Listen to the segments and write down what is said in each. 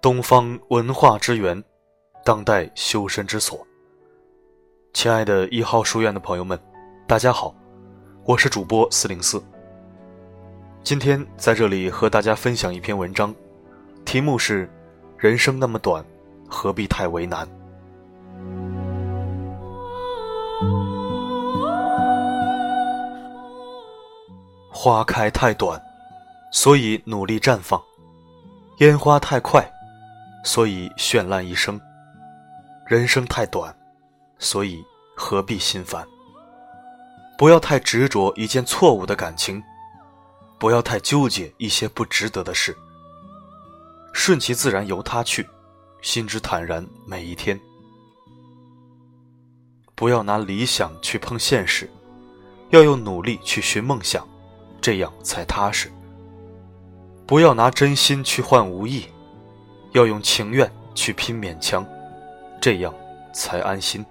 东方文化之源，当代修身之所。亲爱的一号书院的朋友们，大家好，我是主播四零四。今天在这里和大家分享一篇文章，题目是《人生那么短，何必太为难》。花开太短，所以努力绽放；烟花太快，所以绚烂一生。人生太短，所以何必心烦？不要太执着一件错误的感情，不要太纠结一些不值得的事。顺其自然，由他去，心之坦然每一天。不要拿理想去碰现实，要用努力去寻梦想。这样才踏实。不要拿真心去换无意，要用情愿去拼勉强，这样才安心。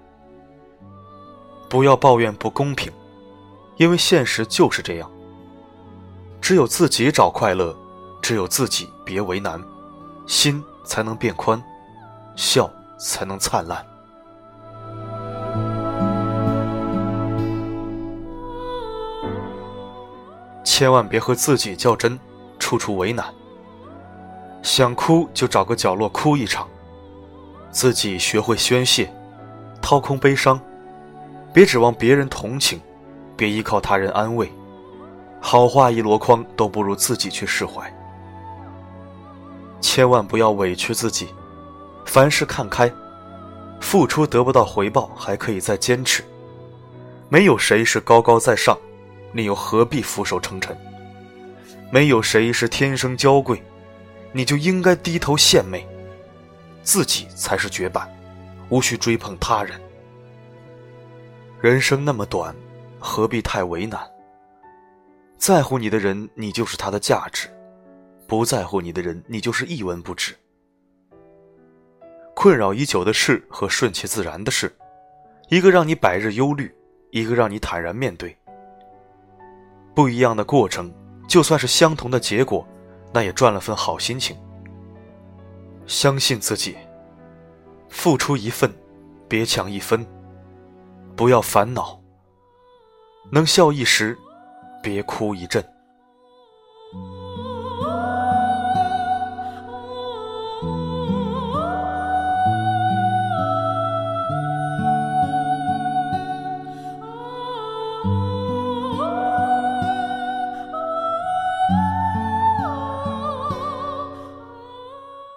不要抱怨不公平，因为现实就是这样。只有自己找快乐，只有自己别为难，心才能变宽，笑才能灿烂。千万别和自己较真，处处为难。想哭就找个角落哭一场，自己学会宣泄，掏空悲伤，别指望别人同情，别依靠他人安慰，好话一箩筐都不如自己去释怀。千万不要委屈自己，凡事看开，付出得不到回报还可以再坚持，没有谁是高高在上。你又何必俯首称臣？没有谁是天生娇贵，你就应该低头献媚。自己才是绝版，无需追捧他人。人生那么短，何必太为难？在乎你的人，你就是他的价值；不在乎你的人，你就是一文不值。困扰已久的事和顺其自然的事，一个让你百日忧虑，一个让你坦然面对。不一样的过程，就算是相同的结果，那也赚了份好心情。相信自己，付出一份，别抢一分。不要烦恼，能笑一时，别哭一阵。